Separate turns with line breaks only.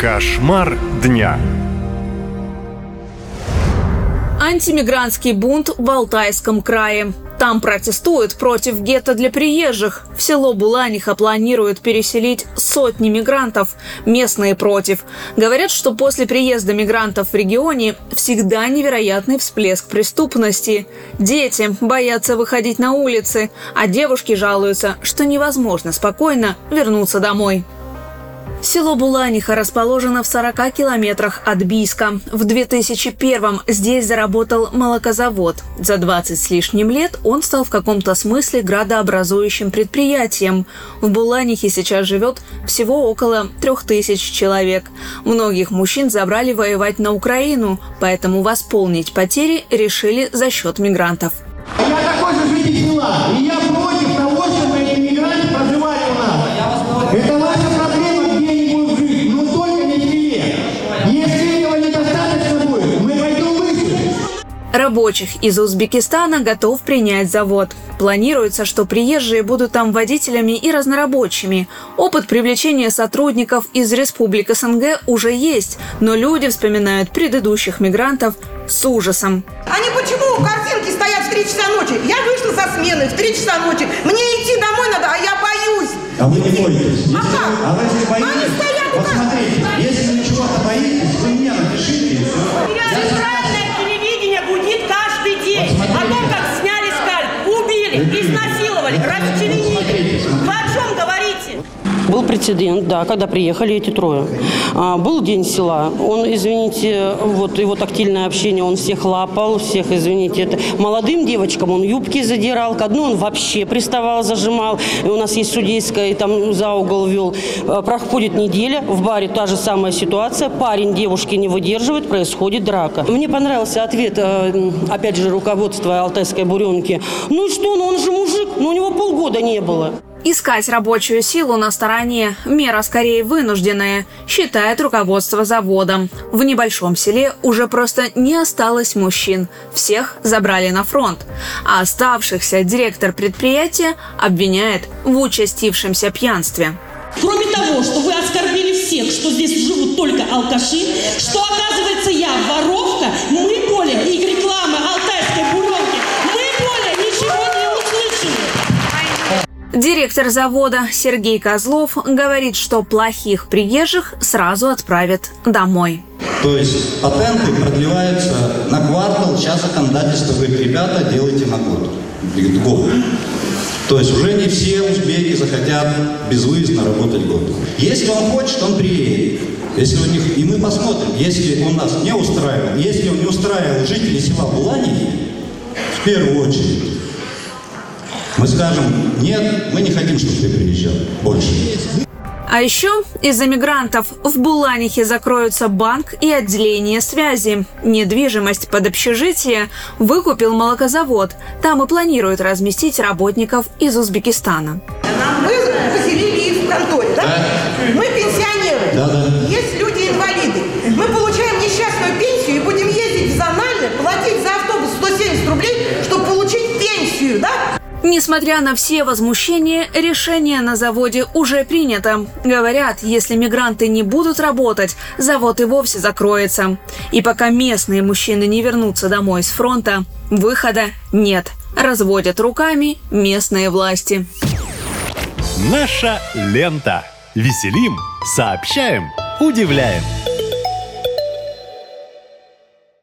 Кошмар дня.
Антимигрантский бунт в Алтайском крае. Там протестуют против гетто для приезжих. В село Буланиха планируют переселить сотни мигрантов. Местные против. Говорят, что после приезда мигрантов в регионе всегда невероятный всплеск преступности. Дети боятся выходить на улицы, а девушки жалуются, что невозможно спокойно вернуться домой. Село Буланиха расположено в 40 километрах от Бийска. В 2001-м здесь заработал молокозавод. За 20 с лишним лет он стал в каком-то смысле градообразующим предприятием. В Буланихе сейчас живет всего около 3000 человек. Многих мужчин забрали воевать на Украину, поэтому восполнить потери решили за счет мигрантов.
Я такой же житель села, и я
Рабочих из Узбекистана готов принять завод. Планируется, что приезжие будут там водителями и разнорабочими. Опыт привлечения сотрудников из республик СНГ уже есть, но люди вспоминают предыдущих мигрантов с ужасом.
Они почему картинки стоят в 3 часа ночи? Я вышла со смены в 3 часа ночи. Мне идти домой надо, а я боюсь.
А вы не боитесь?
А как?
а вы
Они
боитесь,
стоят
вот
у нас.
смотрите,
убили, изнасиловали, расчленили. Вы о чем говорите?
Был прецедент, да, когда приехали эти трое. А, был день села. Он, извините, вот его тактильное общение, он всех лапал, всех, извините, это молодым девочкам он юбки задирал, к одной он вообще приставал, зажимал. И у нас есть судейская, и там за угол вел. А, Проходит неделя, в баре та же самая ситуация, парень девушки не выдерживает, происходит драка. Мне понравился ответ, э, опять же, руководства Алтайской буренки. Ну и что, ну он же мужик, ну у него полгода не было.
Искать рабочую силу на стороне – мера скорее вынужденная, считает руководство завода. В небольшом селе уже просто не осталось мужчин. Всех забрали на фронт. А оставшихся директор предприятия обвиняет в участившемся пьянстве.
Кроме того, что вы оскорбили всех, что здесь живут только алкаши, что оказывается я воровка, мы более, и реклама алтайской буренки, мы более ничего не услышали.
Директор завода Сергей Козлов говорит, что плохих приезжих сразу отправят домой.
То есть патенты продлеваются на квартал, сейчас законодательство говорит, ребята, делайте на год. Говорит, год. То есть уже не все узбеки захотят безвыездно работать год. Если он хочет, он приедет. Если у них, и мы посмотрим, если он нас не устраивал, если он не устраивал жителей села Буланики, в первую очередь, мы скажем, нет, мы не хотим, чтобы ты приезжал больше.
А еще из-за мигрантов в Буланихе закроются банк и отделение связи. Недвижимость под общежитие выкупил молокозавод. Там и планируют разместить работников из Узбекистана.
Мы поселили их в конторе, да? Мы пенсионеры.
Да, да.
Есть люди-инвалиды. Мы получаем
Несмотря на все возмущения, решение на заводе уже принято. Говорят, если мигранты не будут работать, завод и вовсе закроется. И пока местные мужчины не вернутся домой с фронта, выхода нет. Разводят руками местные власти.
Наша лента. Веселим, сообщаем, удивляем.